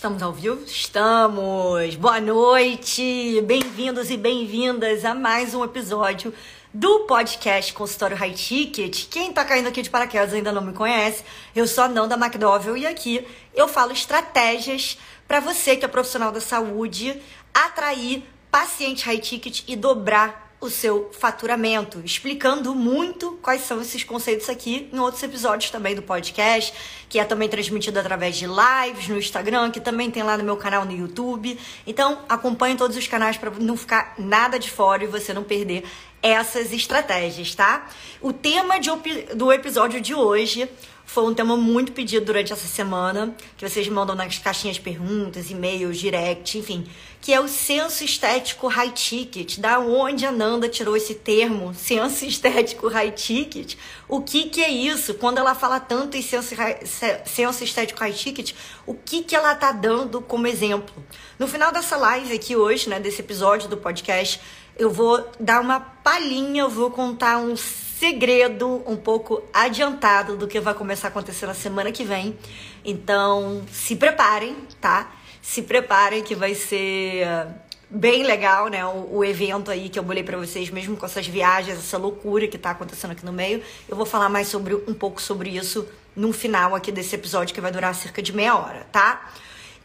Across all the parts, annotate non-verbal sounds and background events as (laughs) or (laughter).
Estamos ao vivo? Estamos! Boa noite! Bem-vindos e bem-vindas a mais um episódio do podcast Consultório High Ticket. Quem tá caindo aqui de paraquedas ainda não me conhece, eu sou a Nanda McDowell e aqui eu falo estratégias para você que é profissional da saúde atrair paciente high ticket e dobrar o seu faturamento, explicando muito quais são esses conceitos aqui em outros episódios também do podcast, que é também transmitido através de lives no Instagram, que também tem lá no meu canal no YouTube. Então, acompanhe todos os canais para não ficar nada de fora e você não perder essas estratégias, tá? O tema de, do episódio de hoje foi um tema muito pedido durante essa semana, que vocês mandam nas caixinhas de perguntas, e-mails, direct, enfim, que é o senso estético high ticket. Da onde a Nanda tirou esse termo, (laughs) senso estético high ticket? O que que é isso? Quando ela fala tanto em senso, senso estético high ticket, o que que ela tá dando como exemplo? No final dessa live aqui hoje, né, desse episódio do podcast, eu vou dar uma palhinha, eu vou contar um segredo um pouco adiantado do que vai começar a acontecer na semana que vem. Então, se preparem, tá? Se preparem que vai ser bem legal, né? O, o evento aí que eu bolei para vocês, mesmo com essas viagens, essa loucura que tá acontecendo aqui no meio. Eu vou falar mais sobre um pouco sobre isso no final aqui desse episódio que vai durar cerca de meia hora, tá?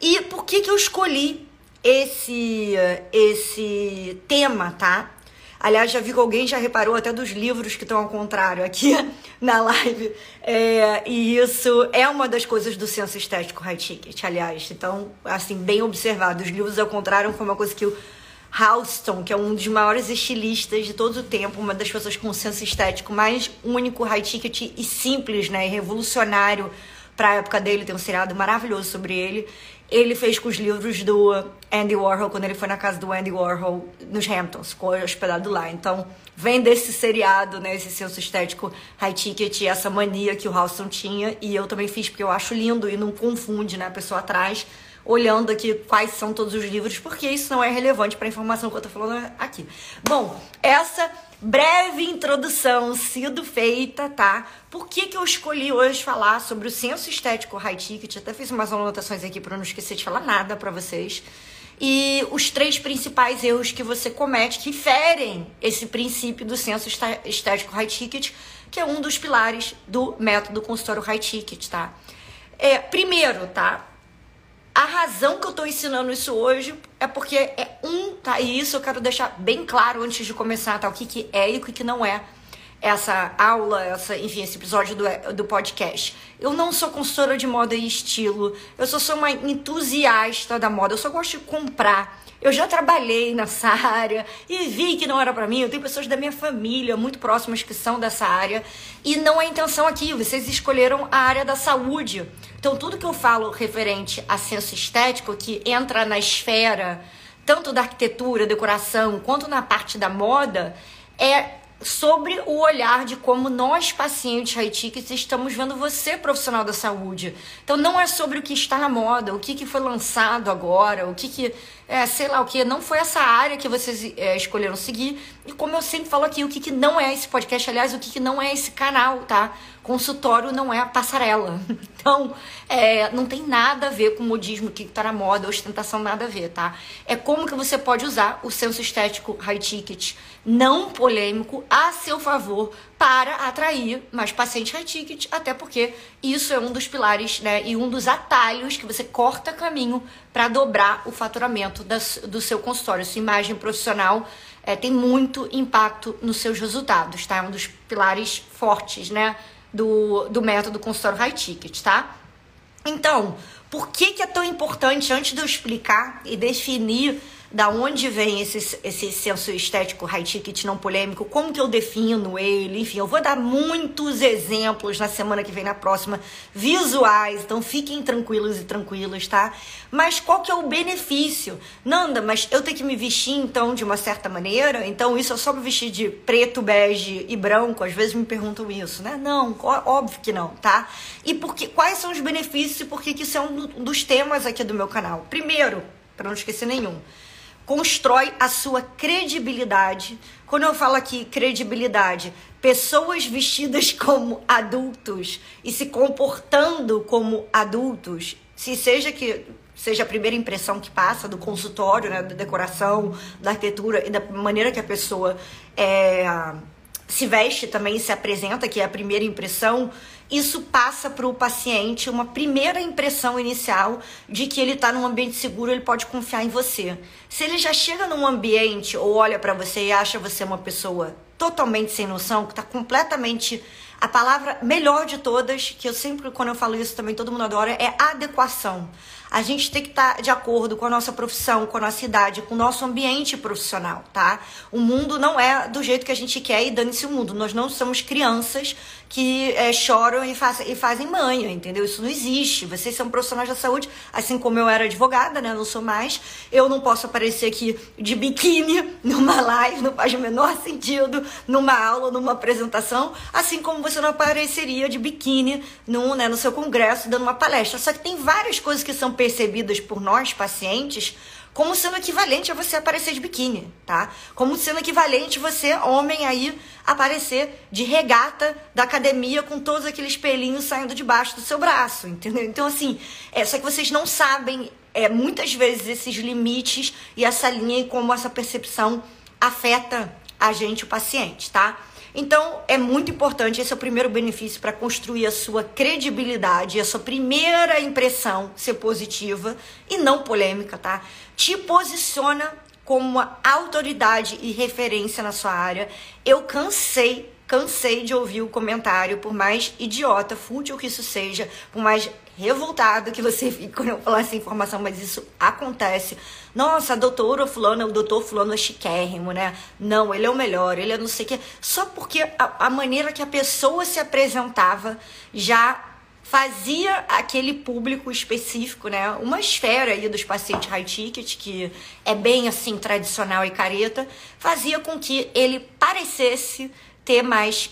E por que que eu escolhi esse esse tema, tá? Aliás, já vi que alguém já reparou até dos livros que estão ao contrário aqui (laughs) na live. É, e isso é uma das coisas do senso estético high ticket, aliás. Então, assim, bem observado. Os livros ao contrário foi uma coisa que o Halston, que é um dos maiores estilistas de todo o tempo, uma das pessoas com senso estético mais único, high ticket e simples, né? E revolucionário para a época dele. Tem um seriado maravilhoso sobre ele ele fez com os livros do Andy Warhol, quando ele foi na casa do Andy Warhol nos Hamptons, ficou hospedado lá. Então, vem desse seriado, né, esse senso estético high ticket, essa mania que o Halston tinha, e eu também fiz porque eu acho lindo e não confunde, né, a pessoa atrás olhando aqui quais são todos os livros, porque isso não é relevante para a informação que eu tô falando aqui. Bom, essa breve introdução sido feita, tá? Por que, que eu escolhi hoje falar sobre o senso estético high ticket? Até fiz umas anotações aqui para não esquecer de falar nada para vocês. E os três principais erros que você comete que ferem esse princípio do senso estético high ticket, que é um dos pilares do método consultório high ticket, tá? É, primeiro, tá? A razão que eu estou ensinando isso hoje é porque é um, tá? E isso eu quero deixar bem claro antes de começar, tá? O que, que é e o que, que não é essa aula, essa, enfim, esse episódio do, do podcast. Eu não sou consultora de moda e estilo, eu só sou uma entusiasta da moda, eu só gosto de comprar. Eu já trabalhei nessa (laughs) área e vi que não era para mim. Eu tenho pessoas da minha família muito próximas que são dessa área e não é intenção aqui. Vocês escolheram a área da saúde. Então, tudo que eu falo referente a senso estético, que entra na esfera tanto da arquitetura, decoração, quanto na parte da moda, é sobre o olhar de como nós, pacientes tickets, estamos vendo você, profissional da saúde. Então, não é sobre o que está na moda, o que, que foi lançado agora, o que, que é, sei lá o que, não foi essa área que vocês é, escolheram seguir. E como eu sempre falo aqui, o que, que não é esse podcast, aliás, o que, que não é esse canal, tá? Consultório não é a passarela. (laughs) Então, é, não tem nada a ver com modismo, o que tá na moda, ostentação, nada a ver, tá? É como que você pode usar o senso estético high ticket não polêmico a seu favor para atrair mais pacientes high ticket, até porque isso é um dos pilares, né, e um dos atalhos que você corta caminho para dobrar o faturamento das, do seu consultório. Sua imagem profissional é, tem muito impacto nos seus resultados, tá? É um dos pilares fortes, né, do, do método consultório high ticket, tá? Então, por que, que é tão importante, antes de eu explicar e definir da onde vem esse, esse senso estético high ticket não polêmico, como que eu defino ele, enfim, eu vou dar muitos exemplos na semana que vem, na próxima, visuais, então fiquem tranquilos e tranquilos, tá? Mas qual que é o benefício? Nanda, mas eu tenho que me vestir então de uma certa maneira? Então isso é só me vestir de preto, bege e branco? Às vezes me perguntam isso, né? Não, óbvio que não, tá? E porque, quais são os benefícios e por que isso é um dos temas aqui do meu canal? Primeiro, para não esquecer nenhum, constrói a sua credibilidade. Quando eu falo aqui credibilidade, pessoas vestidas (laughs) como adultos e se comportando como adultos, se seja que seja a primeira impressão que passa do consultório, né, da decoração, da arquitetura e da maneira que a pessoa é, se veste também, se apresenta, que é a primeira impressão, isso passa para o paciente uma primeira impressão inicial de que ele está num ambiente seguro, ele pode confiar em você. Se ele já chega num ambiente ou olha para você e acha você uma pessoa totalmente sem noção, que está completamente a palavra melhor de todas, que eu sempre, quando eu falo isso também, todo mundo adora, é adequação. A gente tem que estar tá de acordo com a nossa profissão, com a nossa idade, com o nosso ambiente profissional, tá? O mundo não é do jeito que a gente quer e dane-se o mundo. Nós não somos crianças que é, choram e, e fazem manha, entendeu? Isso não existe. Vocês são profissionais da saúde, assim como eu era advogada, né? Não sou mais. Eu não posso aparecer aqui de biquíni numa live, não faz o menor sentido, numa aula, numa apresentação, assim como você não apareceria de biquíni no, né, no seu congresso dando uma palestra. Só que tem várias coisas que são percebidas por nós, pacientes, como sendo equivalente a você aparecer de biquíni, tá? Como sendo equivalente você, homem, aí, aparecer de regata da academia com todos aqueles pelinhos saindo debaixo do seu braço, entendeu? Então, assim, é, só que vocês não sabem é, muitas vezes esses limites e essa linha e como essa percepção afeta a gente, o paciente, tá? Então, é muito importante, esse é o primeiro benefício para construir a sua credibilidade, a sua primeira impressão ser positiva e não polêmica, tá? Te posiciona como uma autoridade e referência na sua área. Eu cansei Cansei de ouvir o comentário, por mais idiota, fútil que isso seja, por mais revoltado que você fique quando eu falar essa informação, mas isso acontece. Nossa, a doutora fulano, o doutor fulano é chiquérrimo, né? Não, ele é o melhor, ele é não sei o quê. Só porque a, a maneira que a pessoa se apresentava já fazia aquele público específico, né? Uma esfera aí dos pacientes high ticket, que é bem assim tradicional e careta, fazia com que ele parecesse ter mais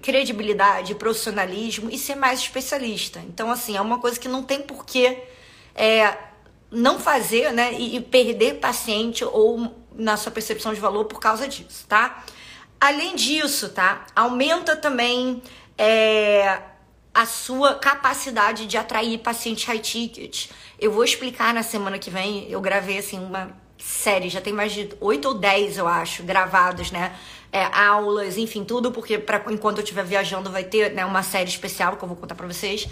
credibilidade, profissionalismo e ser mais especialista. Então, assim, é uma coisa que não tem porquê é, não fazer, né? E, e, perder paciente ou na sua percepção de valor por causa disso, tá? Além disso, tá? Aumenta também é, a sua capacidade de atrair paciente high ticket. Eu vou explicar na semana que vem. Eu gravei, assim, uma série, já tem mais de oito ou dez, eu acho, gravados, né? É, aulas, enfim, tudo, porque pra, enquanto eu estiver viajando vai ter né, uma série especial que eu vou contar pra vocês.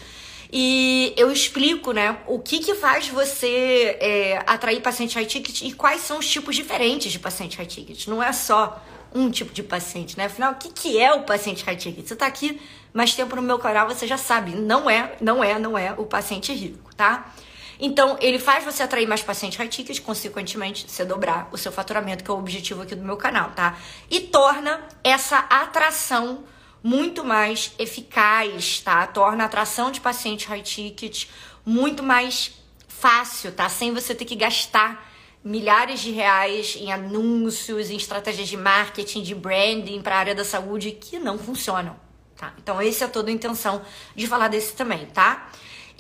E eu explico, né, o que que faz você é, atrair paciente high ticket e quais são os tipos diferentes de paciente high ticket. Não é só um tipo de paciente, né? Afinal, o que, que é o paciente high ticket? Você tá aqui mais tempo no meu canal, você já sabe. Não é, não é, não é o paciente rico, tá? Então, ele faz você atrair mais pacientes high ticket, consequentemente, você dobrar o seu faturamento, que é o objetivo aqui do meu canal, tá? E torna essa atração muito mais eficaz, tá? Torna a atração de pacientes high ticket muito mais fácil, tá? Sem você ter que gastar milhares de reais em anúncios, em estratégias de marketing, de branding para a área da saúde que não funcionam, tá? Então, essa é toda a intenção de falar desse também, tá?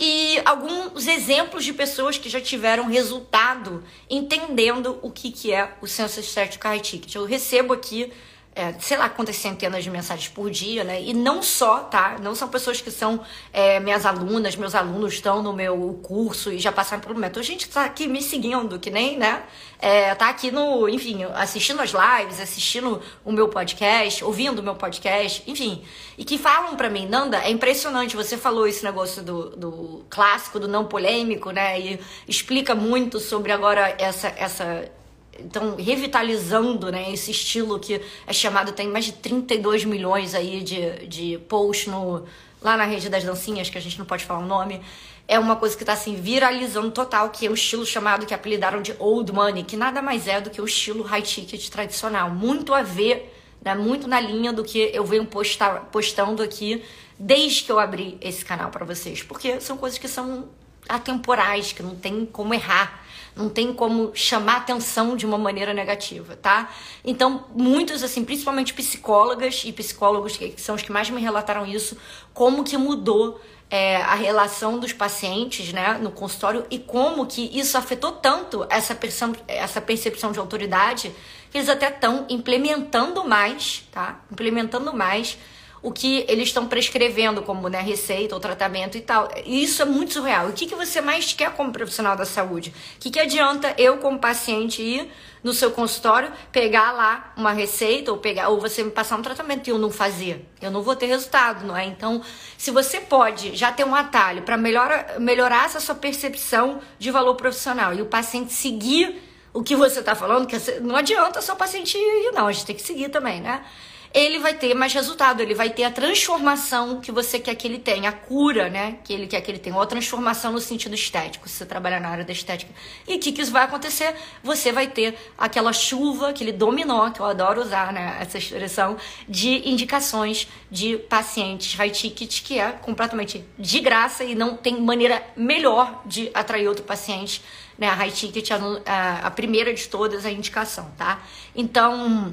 E alguns exemplos de pessoas que já tiveram resultado entendendo o que, que é o Census High Ticket. Eu recebo aqui é, sei lá quantas centenas de mensagens por dia, né? E não só, tá? Não são pessoas que são é, minhas alunas, meus alunos estão no meu curso e já passaram pelo método. A gente tá aqui me seguindo, que nem, né? É, tá aqui no, enfim, assistindo as lives, assistindo o meu podcast, ouvindo o meu podcast, enfim. E que falam para mim, Nanda, é impressionante, você falou esse negócio do, do clássico, do não polêmico, né? E explica muito sobre agora essa, essa estão revitalizando né, esse estilo que é chamado, tem mais de 32 milhões aí de, de posts no, lá na rede das dancinhas, que a gente não pode falar o nome. É uma coisa que está assim, viralizando total, que é um estilo chamado que apelidaram de old money, que nada mais é do que o estilo high ticket tradicional. Muito a ver, né, muito na linha do que eu venho postar, postando aqui desde que eu abri esse canal para vocês. Porque são coisas que são atemporais, que não tem como errar não tem como chamar atenção de uma maneira negativa, tá? Então, muitos, assim, principalmente psicólogas e psicólogos, que são os que mais me relataram isso, como que mudou é, a relação dos pacientes, né, no consultório e como que isso afetou tanto essa essa percepção de autoridade que eles até estão implementando mais, tá? Implementando mais o que eles estão prescrevendo como né, receita ou tratamento e tal. E isso é muito surreal. O que, que você mais quer como profissional da saúde? O que, que adianta eu, como paciente, ir no seu consultório, pegar lá uma receita ou pegar ou você me passar um tratamento e eu não fazer? Eu não vou ter resultado, não é? Então, se você pode já ter um atalho para melhorar, melhorar essa sua percepção de valor profissional e o paciente seguir o que você está falando, que não adianta só o paciente ir, não, a gente tem que seguir também, né? Ele vai ter mais resultado, ele vai ter a transformação que você quer que ele tenha, a cura, né, que ele quer que ele tenha, ou a transformação no sentido estético, se você trabalhar na área da estética. E o que, que isso vai acontecer? Você vai ter aquela chuva, aquele dominó, que eu adoro usar, né, essa expressão, de indicações de pacientes high ticket, que é completamente de graça e não tem maneira melhor de atrair outro paciente, né, a high ticket, a, a primeira de todas, a indicação, tá? Então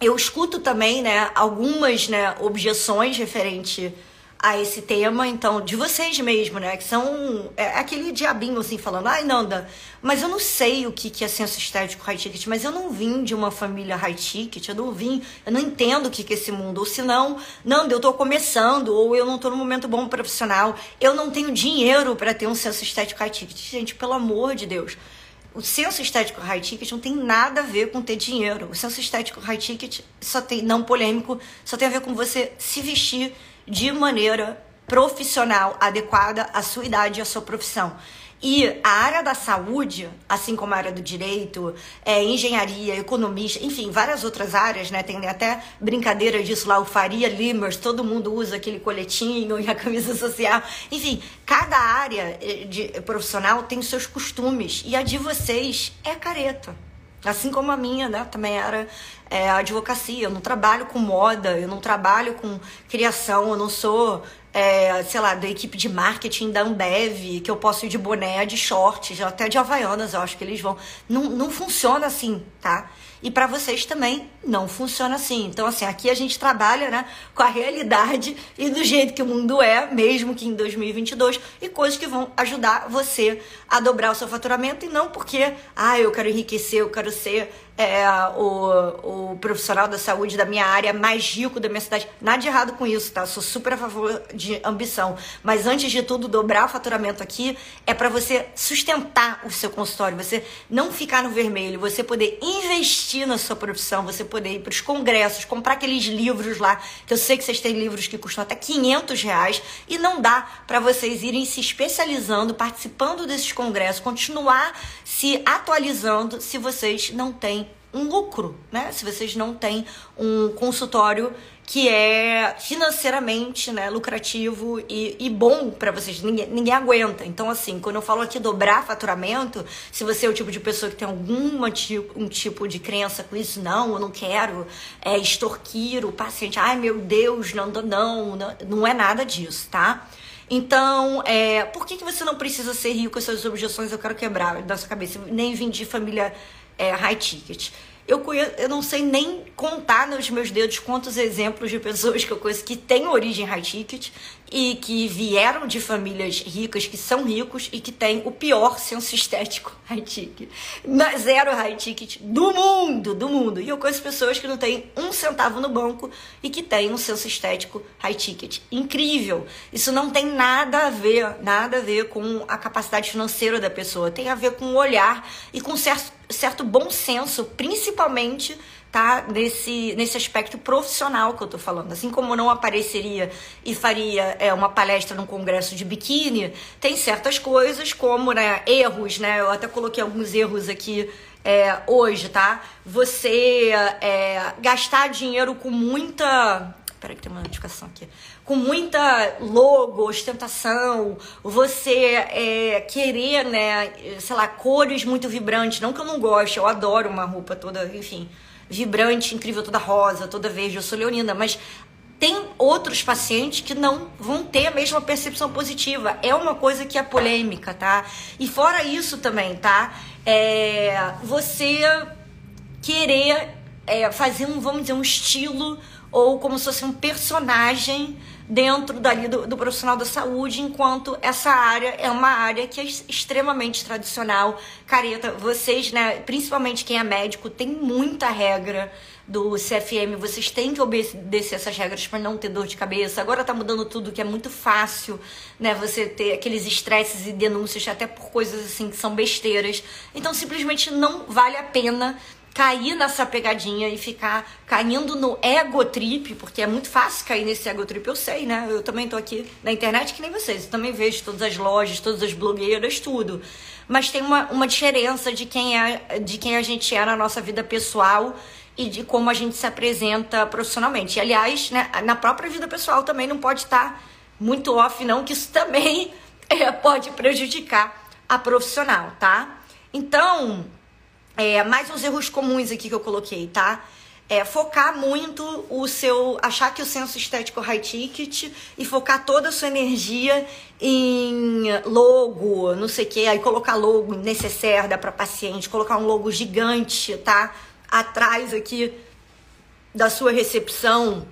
eu escuto também, né, algumas, né, objeções referente a esse tema, então, de vocês mesmo, né, que são é, aquele diabinho, assim, falando, ai, Nanda, mas eu não sei o que, que é senso estético high ticket, mas eu não vim de uma família high ticket, eu não vim, eu não entendo o que, que é esse mundo, ou se não, Nanda, eu tô começando, ou eu não tô no momento bom profissional, eu não tenho dinheiro para ter um senso estético high ticket. Gente, pelo amor de Deus, o senso estético high ticket não tem nada a ver com ter dinheiro. O senso estético high ticket só tem, não polêmico, só tem a ver com você se vestir de maneira profissional, adequada à sua idade e à sua profissão. E a área da saúde, assim como a área do direito, é, engenharia, economista, enfim, várias outras áreas, né? Tem até brincadeira disso lá, o Faria Limers, todo mundo usa aquele coletinho e a camisa social. Enfim, cada área eh, de, profissional tem seus costumes. E a de vocês é careta. Assim como a minha, né? Também era é, advocacia. Eu não trabalho com moda, eu não trabalho com criação, eu não sou é, sei lá, da equipe de marketing da Ambev, que eu posso ir de boné, de shorts, até de havaianas, eu acho que eles vão. Não, não funciona assim, tá? E para vocês também não funciona assim. Então, assim, aqui a gente trabalha né, com a realidade e do jeito que o mundo é, mesmo que em 2022, e coisas que vão ajudar você a dobrar o seu faturamento e não porque, ah, eu quero enriquecer, eu quero ser é, o, o profissional da saúde da minha área mais rico da minha cidade. Nada de errado com isso, tá? Sou super a favor de ambição. Mas antes de tudo, dobrar o faturamento aqui é para você sustentar o seu consultório, você não ficar no vermelho, você poder investir na sua profissão, você poder ir para os congressos, comprar aqueles livros lá, que eu sei que vocês têm livros que custam até 500 reais e não dá para vocês irem se especializando, participando desses congressos, continuar se atualizando se vocês não têm um lucro, né? Se vocês não têm um consultório que é financeiramente né, lucrativo e, e bom para vocês, ninguém, ninguém aguenta. Então, assim, quando eu falo aqui dobrar faturamento, se você é o tipo de pessoa que tem algum tipo, um tipo de crença com isso, não, eu não quero é, extorquir o paciente, ai meu Deus, não, não, não, não é nada disso, tá? Então, é, por que, que você não precisa ser rico? Essas objeções eu quero quebrar da sua cabeça. Nem vim de família é, high ticket. Eu, conheço, eu não sei nem contar nos meus dedos quantos exemplos de pessoas que eu conheço que têm origem high ticket e que vieram de famílias ricas, que são ricos e que têm o pior senso estético (laughs) high ticket. Zero high ticket do mundo, do mundo. E eu conheço pessoas que não têm um centavo no banco e que têm um senso estético high ticket. Incrível. Isso não tem nada a ver, nada a ver com a capacidade financeira da pessoa. Tem a ver com o olhar e com certo, certo bom senso, principalmente tá nesse, nesse aspecto profissional que eu tô falando. Assim como não apareceria e faria é, uma palestra num congresso de biquíni, tem certas coisas como né, erros, né? Eu até coloquei alguns erros aqui é, hoje, tá? Você é, gastar dinheiro com muita. Peraí que tem uma notificação aqui. Com muita logo, ostentação, você é, querer, né, sei lá, cores muito vibrantes. Não que eu não goste, eu adoro uma roupa toda, enfim, vibrante, incrível, toda rosa, toda verde. Eu sou leonina, mas tem outros pacientes que não vão ter a mesma percepção positiva. É uma coisa que é polêmica, tá? E fora isso também, tá? É, você querer é, fazer um, vamos dizer, um estilo ou como se fosse um personagem dentro dali do, do, profissional da saúde, enquanto essa área é uma área que é extremamente tradicional. Careta, vocês, né, principalmente quem é médico, tem muita regra do CFM, vocês têm que obedecer essas regras para não ter dor de cabeça. Agora tá mudando tudo, que é muito fácil, né? Você ter aqueles estresses e denúncias até por coisas assim que são besteiras. Então simplesmente não vale a pena cair nessa pegadinha e ficar caindo no ego trip, porque é muito fácil cair nesse ego trip, eu sei, né? Eu também tô aqui na internet que nem vocês, eu também vejo todas as lojas, todas as blogueiras, tudo. Mas tem uma, uma diferença de quem é de quem a gente é na nossa vida pessoal e de como a gente se apresenta profissionalmente. E, aliás, né, na própria vida pessoal também não pode estar muito off, não, que isso também (laughs) é, pode prejudicar a profissional, tá? Então, é, mais uns erros comuns aqui que eu coloquei, tá? É, focar muito o seu. achar que o senso estético é high ticket e focar toda a sua energia em logo, não sei o que, aí colocar logo necessário para paciente, colocar um logo gigante, tá? Atrás aqui da sua recepção.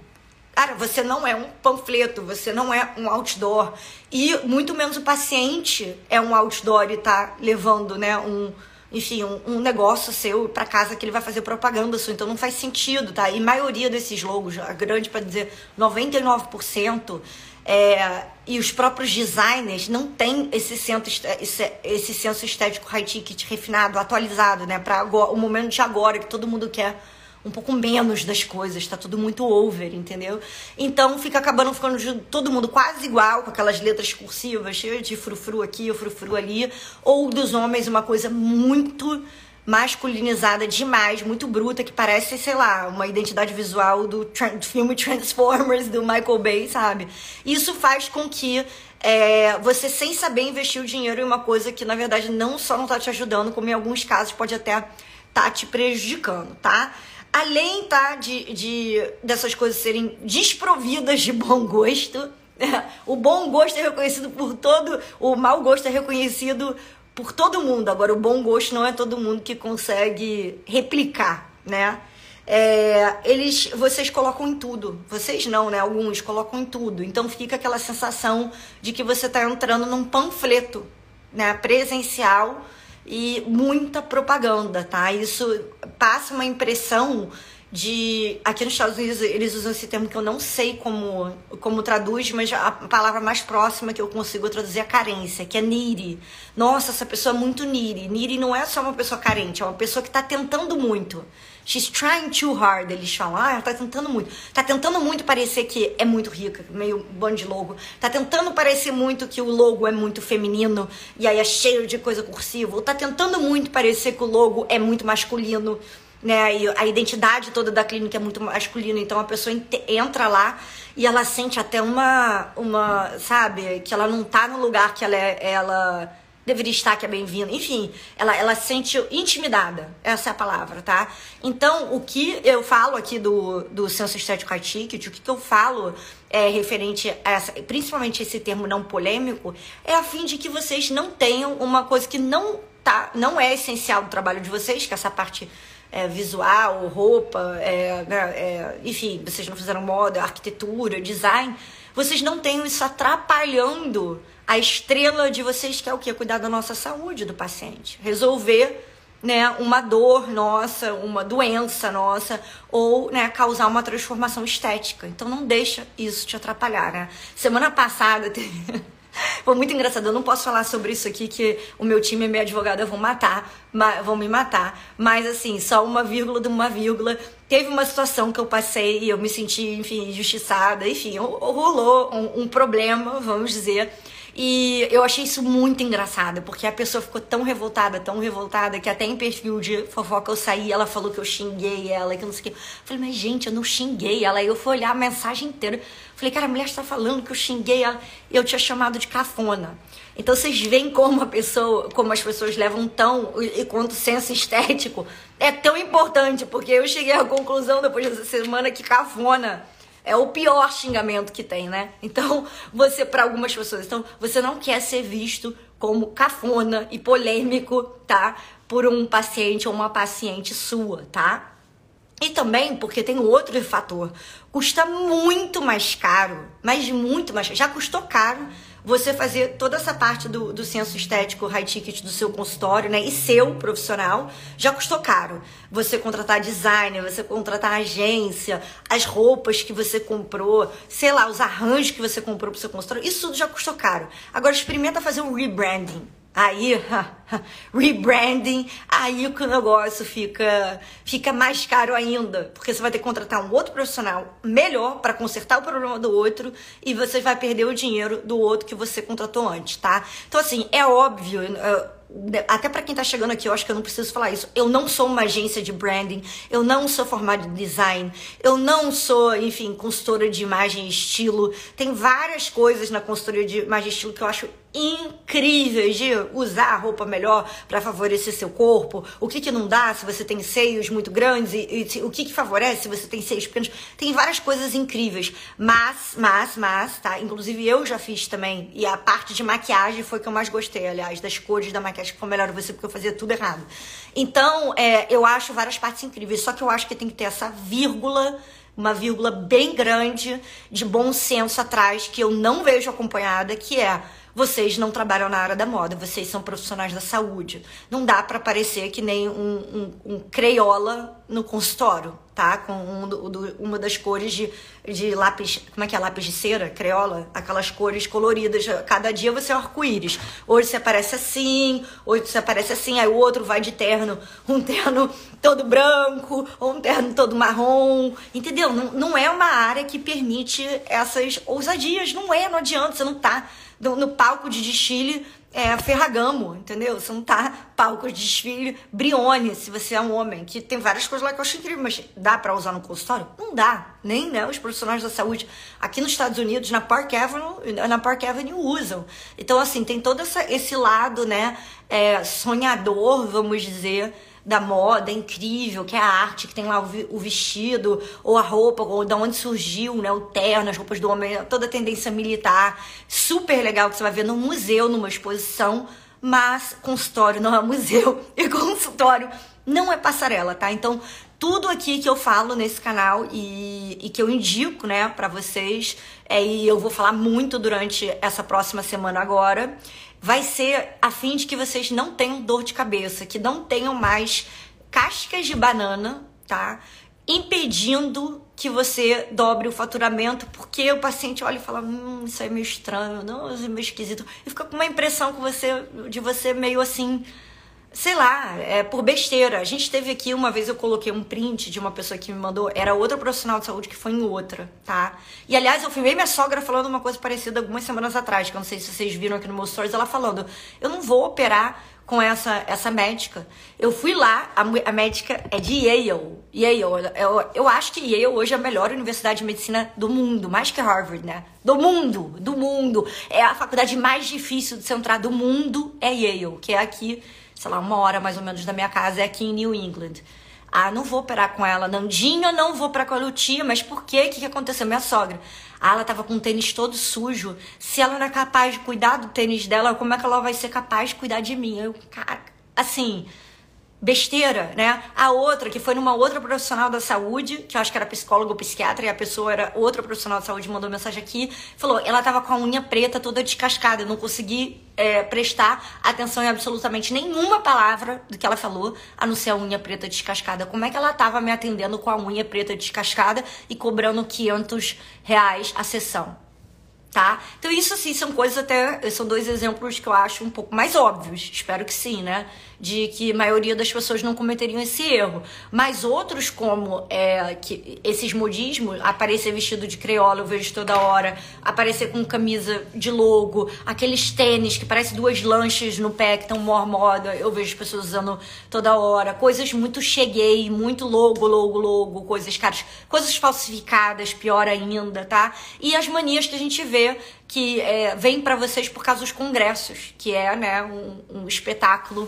Cara, você não é um panfleto, você não é um outdoor. E muito menos o paciente é um outdoor e tá levando, né, um enfim, um, um negócio seu para casa que ele vai fazer propaganda sua. Então não faz sentido, tá? E maioria desses logos, a grande para dizer 99%, é, e os próprios designers não têm esse senso, esse, esse senso estético high ticket refinado, atualizado, né? Para o momento de agora que todo mundo quer um pouco menos das coisas, tá tudo muito over, entendeu? Então fica acabando ficando todo mundo quase igual, com aquelas letras cursivas, cheio de frufru aqui, frufru ali, ou dos homens uma coisa muito masculinizada demais, muito bruta, que parece, sei lá, uma identidade visual do, do filme (laughs) Transformers do Michael Bay, sabe? Isso faz com que é, você, sem saber, investir o dinheiro em uma coisa que, na verdade, não só não tá te ajudando, como em alguns casos pode até tá te prejudicando, tá? Além tá, de, de dessas coisas serem desprovidas de bom gosto, (laughs) o bom gosto é reconhecido por todo, o mau gosto é reconhecido por todo mundo. Agora, o bom gosto não é todo mundo que consegue replicar, né? É, eles, vocês colocam em tudo. Vocês não, né? Alguns colocam em tudo. Então fica aquela sensação de que você está entrando num panfleto, né? Presencial e muita propaganda, tá? Isso passa uma impressão de aqui nos Estados Unidos eles usam esse termo que eu não sei como como traduz, mas a palavra mais próxima que eu consigo traduzir é carência, que é needy. Nossa, essa pessoa é muito needy. Needy não é só uma pessoa carente, é uma pessoa que está tentando muito. She's trying too hard, eles falam. Ah, ela tá tentando muito. Tá tentando muito parecer que é muito rica, meio bando de logo. Tá tentando parecer muito que o logo é muito feminino e aí é cheio de coisa cursiva. Ou tá tentando muito parecer que o logo é muito masculino né? E a identidade toda da clínica é muito masculina, então a pessoa entra lá e ela sente até uma, uma, sabe, que ela não tá no lugar que ela é, ela deveria estar, que é bem-vinda. Enfim, ela, ela se sente intimidada, essa é a palavra, tá? Então, o que eu falo aqui do, do senso estético ticket, o que, que eu falo é referente a essa, principalmente esse termo não polêmico, é a fim de que vocês não tenham uma coisa que não tá, não é essencial do trabalho de vocês, que é essa parte é, visual, roupa, é, é, enfim, vocês não fizeram moda, arquitetura, design, vocês não tenham isso atrapalhando a estrela de vocês, que é o que? Cuidar da nossa saúde do paciente. Resolver né, uma dor nossa, uma doença nossa, ou né, causar uma transformação estética. Então não deixa isso te atrapalhar. Né? Semana passada (laughs) teve. Foi muito engraçado. Eu não posso falar sobre isso aqui, que o meu time e minha advogada vão matar, vão me matar. Mas, assim, só uma vírgula de uma vírgula. Teve uma situação que eu passei e eu me senti, enfim, injustiçada. Enfim, rolou um, um problema, vamos dizer. E eu achei isso muito engraçado, porque a pessoa ficou tão revoltada, tão revoltada, que até em perfil de fofoca eu saí, ela falou que eu xinguei ela, que não sei o. Eu falei, mas gente, eu não xinguei ela. Aí eu fui olhar a mensagem inteira. Falei, cara, a mulher está falando que eu xinguei ela, eu tinha chamado de cafona. Então vocês veem como a pessoa, como as pessoas levam tão, e quanto senso estético é tão importante, porque eu cheguei à conclusão depois dessa semana que cafona é o pior xingamento que tem, né? Então, você, para algumas pessoas, então, você não quer ser visto como cafona e polêmico, tá? Por um paciente ou uma paciente sua, tá? E também porque tem outro fator. Custa muito mais caro, mas muito mais Já custou caro você fazer toda essa parte do, do senso estético high ticket do seu consultório, né? E seu profissional já custou caro. Você contratar designer, você contratar agência, as roupas que você comprou, sei lá, os arranjos que você comprou pro seu consultório, isso tudo já custou caro. Agora experimenta fazer um rebranding Aí, rebranding, aí o negócio fica, fica mais caro ainda, porque você vai ter que contratar um outro profissional melhor para consertar o problema do outro e você vai perder o dinheiro do outro que você contratou antes, tá? Então, assim, é óbvio. Uh, até para quem tá chegando aqui, eu acho que eu não preciso falar isso. Eu não sou uma agência de branding, eu não sou formada em design, eu não sou, enfim, consultora de imagem e estilo. Tem várias coisas na consultoria de imagem e estilo que eu acho incríveis de usar a roupa melhor para favorecer seu corpo. O que que não dá se você tem seios muito grandes e, e o que que favorece se você tem seios pequenos. Tem várias coisas incríveis, mas, mas, mas, tá? Inclusive eu já fiz também e a parte de maquiagem foi que eu mais gostei, aliás, das cores da maquiagem que foi melhor você porque eu fazia tudo errado. Então, é, eu acho várias partes incríveis, só que eu acho que tem que ter essa vírgula uma vírgula bem grande de bom senso atrás que eu não vejo acompanhada, que é vocês não trabalham na área da moda, vocês são profissionais da saúde. Não dá para parecer que nem um, um, um creiola no consultório, tá? Com um, do, uma das cores de, de lápis, como é que é? Lápis de cera, creola? Aquelas cores coloridas. Cada dia você é arco-íris. Hoje você aparece assim, hoje você aparece assim, aí o outro vai de terno, um terno todo branco, ou um terno todo marrom, entendeu? Não, não é uma área que permite essas ousadias, não é, não adianta, você não tá no, no palco de desfile é, Ferragamo, entendeu? Você não tá palco de desfile Brione, se você é um homem, que tem várias coisas lá que eu acho incrível, mas dá para usar no consultório? Não dá, nem né, os profissionais da saúde aqui nos Estados Unidos, na Park Avenue, na Park Avenue usam. Então, assim, tem todo essa, esse lado, né, é, sonhador, vamos dizer, da moda incrível, que é a arte, que tem lá o vestido, ou a roupa, ou da onde surgiu, né? O terno, as roupas do homem, toda a tendência militar. Super legal que você vai ver no museu, numa exposição, mas consultório não é museu (laughs) e consultório não é passarela, tá? Então, tudo aqui que eu falo nesse canal e, e que eu indico, né, para vocês, é, e eu vou falar muito durante essa próxima semana agora, vai ser a fim de que vocês não tenham dor de cabeça, que não tenham mais cascas de banana, tá? Impedindo que você dobre o faturamento, porque o paciente olha e fala, hum, isso é meio estranho, não, isso é meio esquisito. E fica com uma impressão que você, de você meio assim, sei lá, é por besteira. A gente teve aqui, uma vez eu coloquei um print de uma pessoa que me mandou, era outra profissional de saúde que foi em outra, tá? E aliás, eu filmei minha sogra falando uma coisa parecida algumas semanas atrás, que eu não sei se vocês viram aqui no meu stories, ela falando: "Eu não vou operar com essa essa médica. Eu fui lá, a, a médica é de Yale. Yale, eu, eu acho que Yale hoje é a melhor universidade de medicina do mundo, mais que Harvard, né? Do mundo, do mundo. É a faculdade mais difícil de se entrar do mundo, é Yale, que é aqui sei lá, uma hora mais ou menos da minha casa, é aqui em New England. Ah, não vou operar com ela. Nandinho, não vou para com a Lutia. Mas por quê? O que, que aconteceu? Minha sogra. Ah, ela tava com o tênis todo sujo. Se ela não é capaz de cuidar do tênis dela, como é que ela vai ser capaz de cuidar de mim? Eu, cara, assim, besteira, né? A outra, que foi numa outra profissional da saúde, que eu acho que era psicólogo ou psiquiatra, e a pessoa era outra profissional da saúde, mandou mensagem aqui, falou, ela tava com a unha preta toda descascada, eu não consegui é, prestar atenção em absolutamente nenhuma palavra do que ela falou, a não ser a unha preta descascada. Como é que ela tava me atendendo com a unha preta descascada e cobrando 500 reais a sessão? Tá? Então isso assim são coisas até, são dois exemplos que eu acho um pouco mais óbvios, espero que sim, né? De que a maioria das pessoas não cometeriam esse erro. Mas outros, como é, que esses modismos, aparecer vestido de creola, eu vejo toda hora, aparecer com camisa de logo, aqueles tênis que parecem duas lanchas no pé que estão maior moda, eu vejo pessoas usando toda hora, coisas muito cheguei, muito logo, logo, logo, coisas caras, coisas falsificadas, pior ainda, tá? E as manias que a gente vê que é, vem para vocês por causa dos congressos, que é né, um, um espetáculo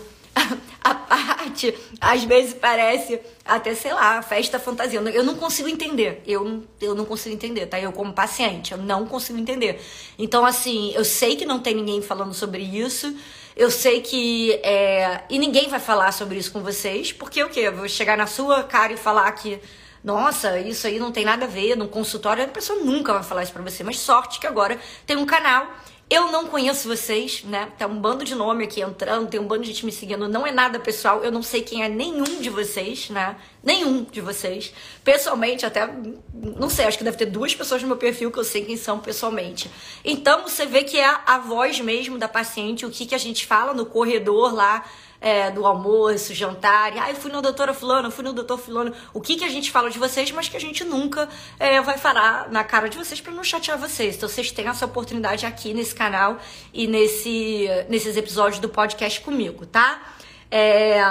a parte, às vezes parece até, sei lá, festa fantasia. Eu não consigo entender. Eu, eu não consigo entender, tá? Eu, como paciente, eu não consigo entender. Então, assim, eu sei que não tem ninguém falando sobre isso. Eu sei que. É... E ninguém vai falar sobre isso com vocês, porque o quê? Eu vou chegar na sua cara e falar que. Nossa, isso aí não tem nada a ver no consultório. A pessoa nunca vai falar isso pra você. Mas sorte que agora tem um canal Eu não conheço vocês, né? Tá um bando de nome aqui entrando, tem um bando de gente me seguindo. Não é nada pessoal, eu não sei quem é nenhum de vocês, né? Nenhum de vocês. Pessoalmente, até, não sei, acho que deve ter duas pessoas no meu perfil que eu sei quem são pessoalmente. Então, você vê que é a voz mesmo da paciente, o que, que a gente fala no corredor lá é, do almoço, jantar, e, ah, eu fui no doutora fulano, fui no doutor fulano, o que, que a gente fala de vocês, mas que a gente nunca é, vai falar na cara de vocês para não chatear vocês. Então vocês têm essa oportunidade aqui nesse canal e nesse, nesses episódios do podcast comigo, tá? É,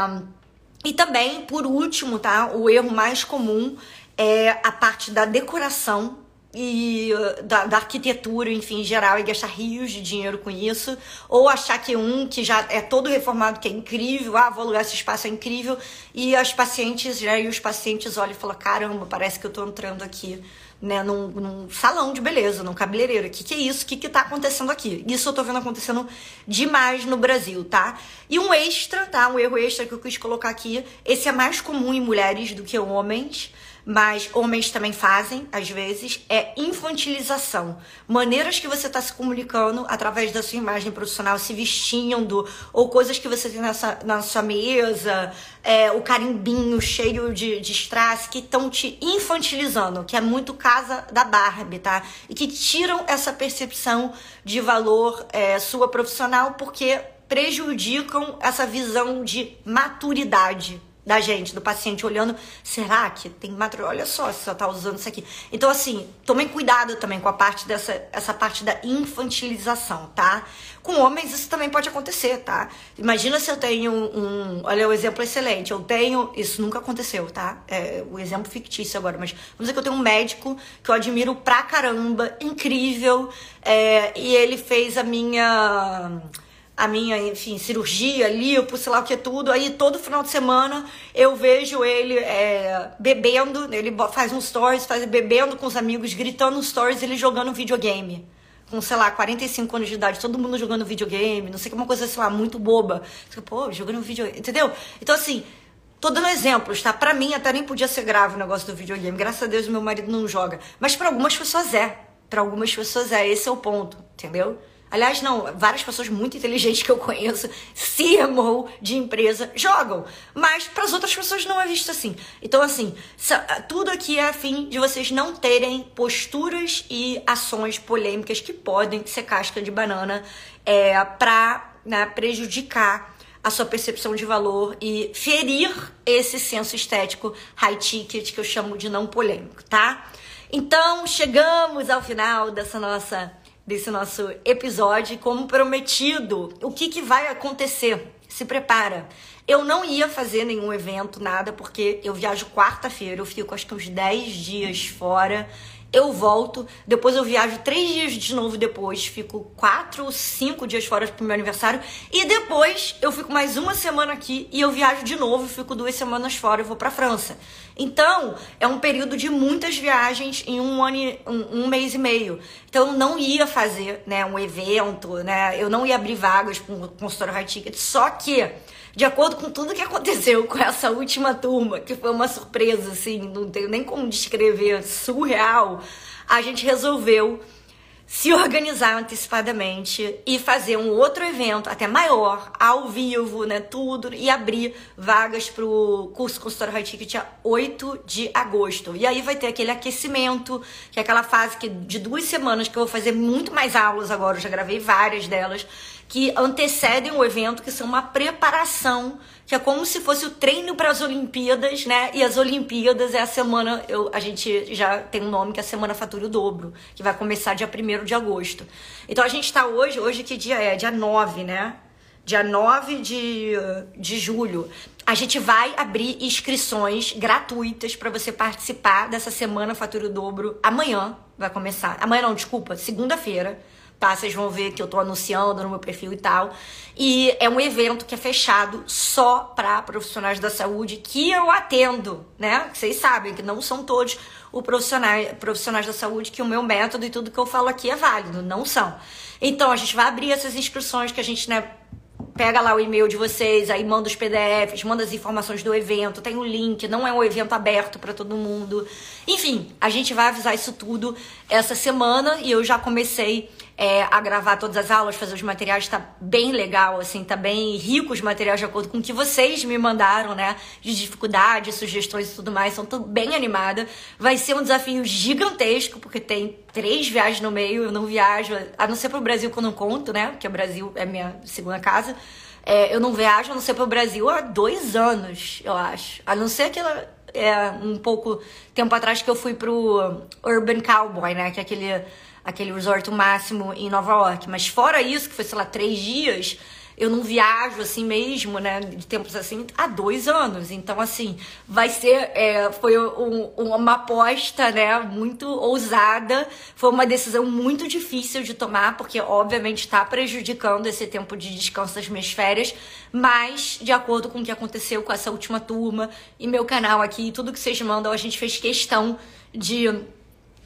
e também, por último, tá? O erro mais comum é a parte da decoração e uh, da, da, arquitetura, enfim, em geral, e gastar rios de dinheiro com isso, ou achar que um que já é todo reformado, que é incrível, ah, vou alugar esse espaço, é incrível, e as pacientes, já e os pacientes olham e falam, caramba, parece que eu tô entrando aqui, né, num, num salão de beleza, num cabeleireiro, o que que é isso, o que que tá acontecendo aqui? Isso eu tô vendo acontecendo demais no Brasil, tá? E um extra, tá, um erro extra que eu quis colocar aqui, esse é mais comum em mulheres do que em homens, mas homens também fazem, às vezes, é infantilização. Maneiras que você está se comunicando através da sua imagem profissional, se vestindo, ou coisas que você tem nessa, na sua mesa, é, o carimbinho cheio de, de strass, que estão te infantilizando, que é muito casa da Barbie, tá? E que tiram essa percepção de valor é, sua profissional, porque prejudicam essa visão de maturidade da gente, do paciente, olhando, será que tem material? Olha só, você tá usando isso aqui. Então, assim, tomem cuidado também com a parte dessa, essa parte da infantilização, tá? Com homens isso também pode acontecer, tá? Imagina se eu tenho um, olha o exemplo excelente, eu tenho, isso nunca aconteceu, tá? É o exemplo fictício agora, mas vamos dizer que eu tenho um médico que eu admiro pra caramba, incrível, é, e ele fez a minha a minha, enfim, cirurgia, lipo, sei lá o que tudo. Aí todo final de semana eu vejo ele é, bebendo, ele faz um stories, faz bebendo com os amigos, gritando stories, ele jogando videogame. Com, sei lá, 45 anos de idade, todo mundo jogando videogame, não sei que uma coisa, sei lá, muito boba. Pô, jogando videogame, entendeu? Então, assim, tô dando exemplos, tá? Pra mim até nem podia ser grave o negócio do videogame. Graças a Deus meu marido não joga. Mas para algumas pessoas é. Para algumas pessoas é. Esse é o ponto, entendeu? Aliás, não, várias pessoas muito inteligentes que eu conheço, CMO de empresa, jogam. Mas para as outras pessoas não é visto assim. Então, assim, tudo aqui é a fim de vocês não terem posturas e ações polêmicas que podem ser casca de banana é, para né, prejudicar a sua percepção de valor e ferir esse senso estético high ticket que eu chamo de não polêmico, tá? Então, chegamos ao final dessa nossa desse nosso episódio. Como prometido, o que, que vai acontecer? Se prepara. Eu não ia fazer nenhum evento, nada, porque eu viajo quarta-feira, eu fico acho que uns 10 dias fora eu volto, depois eu viajo três dias de novo depois, fico quatro ou cinco dias fora pro meu aniversário, e depois eu fico mais uma semana aqui e eu viajo de novo, fico duas semanas fora e vou pra França. Então, é um período de muitas viagens em um ano, um, um mês e meio. Então, eu não ia fazer né, um evento, né? Eu não ia abrir vagas para um consultório high ticket, só que de acordo com tudo que aconteceu com essa última turma, que foi uma surpresa, assim, não tenho nem como descrever, surreal, a gente resolveu se organizar antecipadamente e fazer um outro evento até maior, ao vivo, né, tudo, e abrir vagas para o curso Consultório High Ticket dia 8 de agosto. E aí vai ter aquele aquecimento, que é aquela fase que de duas semanas que eu vou fazer muito mais aulas agora, eu já gravei várias delas, que antecedem o evento, que são uma preparação, que é como se fosse o treino para as Olimpíadas, né? E as Olimpíadas é a semana, eu, a gente já tem um nome que é a Semana Fatura o Dobro, que vai começar dia 1 de agosto. Então a gente está hoje, hoje que dia é? Dia 9, né? Dia 9 de, de julho. A gente vai abrir inscrições gratuitas para você participar dessa Semana Fatura o Dobro. Amanhã vai começar. Amanhã não, desculpa, segunda-feira tá? Vocês vão ver que eu tô anunciando no meu perfil e tal. E é um evento que é fechado só para profissionais da saúde que eu atendo, né? Vocês sabem que não são todos os profissionais, profissionais da saúde que o meu método e tudo que eu falo aqui é válido, não são. Então a gente vai abrir essas inscrições que a gente, né, pega lá o e-mail de vocês, aí manda os PDFs, manda as informações do evento, tem o link, não é um evento aberto para todo mundo. Enfim, a gente vai avisar isso tudo essa semana e eu já comecei é, a gravar todas as aulas, fazer os materiais, tá bem legal, assim, tá bem rico os materiais de acordo com o que vocês me mandaram, né? De dificuldade, sugestões e tudo mais. Então, tô bem animada. Vai ser um desafio gigantesco, porque tem três viagens no meio, eu não viajo, a não ser pro Brasil que eu não conto, né? Porque o Brasil é minha segunda casa. É, eu não viajo, a não ser pro Brasil há dois anos, eu acho. A não ser aquela. É, um pouco tempo atrás que eu fui pro Urban Cowboy, né? Que é aquele aquele resort máximo em Nova York. Mas fora isso, que foi, sei lá, três dias, eu não viajo assim mesmo, né, de tempos assim, há dois anos. Então, assim, vai ser, é, foi um, uma aposta, né, muito ousada. Foi uma decisão muito difícil de tomar, porque, obviamente, está prejudicando esse tempo de descanso das minhas férias. Mas, de acordo com o que aconteceu com essa última turma e meu canal aqui, tudo que vocês mandam, a gente fez questão de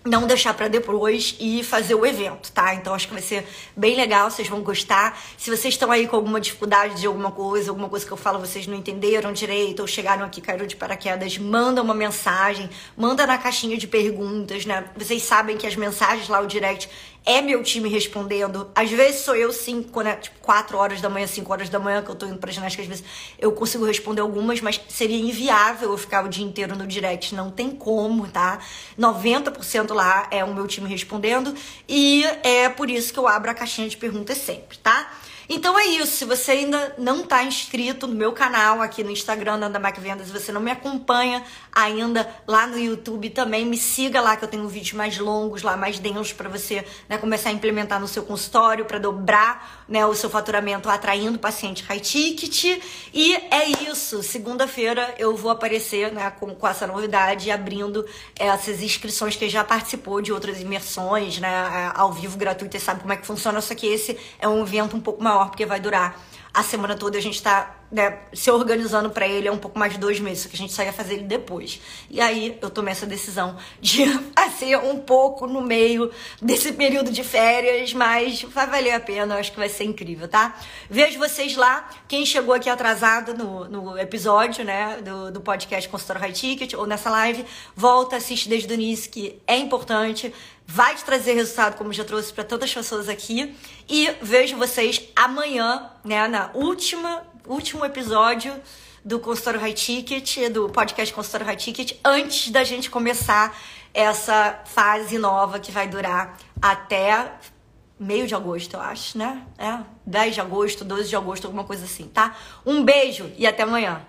não deixar para depois e fazer o evento, tá? Então acho que vai ser bem legal, vocês vão gostar. Se vocês estão aí com alguma dificuldade de alguma coisa, alguma coisa que eu falo vocês não entenderam direito ou chegaram aqui caíram de paraquedas, manda uma mensagem, manda na caixinha de perguntas, né? Vocês sabem que as mensagens lá o direct é meu time respondendo. Às vezes sou eu sim, quando é tipo 4 horas da manhã, 5 horas da manhã que eu tô indo pra ginástica, às vezes eu consigo responder algumas, mas seria inviável eu ficar o dia inteiro no direct, não tem como, tá? 90% lá é o meu time respondendo e é por isso que eu abro a caixinha de perguntas sempre, tá? Então é isso. Se você ainda não está inscrito no meu canal aqui no Instagram, Nanda Mac Vendas, se você não me acompanha ainda lá no YouTube também, me siga lá que eu tenho vídeos mais longos, lá mais densos para você né, começar a implementar no seu consultório para dobrar né, o seu faturamento atraindo paciente high ticket. E é isso. Segunda-feira eu vou aparecer né, com, com essa novidade, abrindo essas inscrições que já participou de outras imersões, né, ao vivo gratuitas, sabe como é que funciona. Só que esse é um evento um pouco maior maior, porque vai durar a semana toda a gente tá né, se organizando para ele é um pouco mais de dois meses, que a gente só ia fazer ele depois. E aí eu tomei essa decisão de (laughs) fazer um pouco no meio desse período de férias, mas vai valer a pena, eu acho que vai ser incrível, tá? Vejo vocês lá, quem chegou aqui atrasado no, no episódio, né, do, do podcast Consultório High Ticket ou nessa live, volta, assiste desde o início, que é importante, vai te trazer resultado, como já trouxe para tantas pessoas aqui. E vejo vocês amanhã, né, na última último episódio do Consultório High Ticket, do podcast Consultório High Ticket, antes da gente começar essa fase nova que vai durar até meio de agosto, eu acho, né? É, 10 de agosto, 12 de agosto, alguma coisa assim, tá? Um beijo e até amanhã.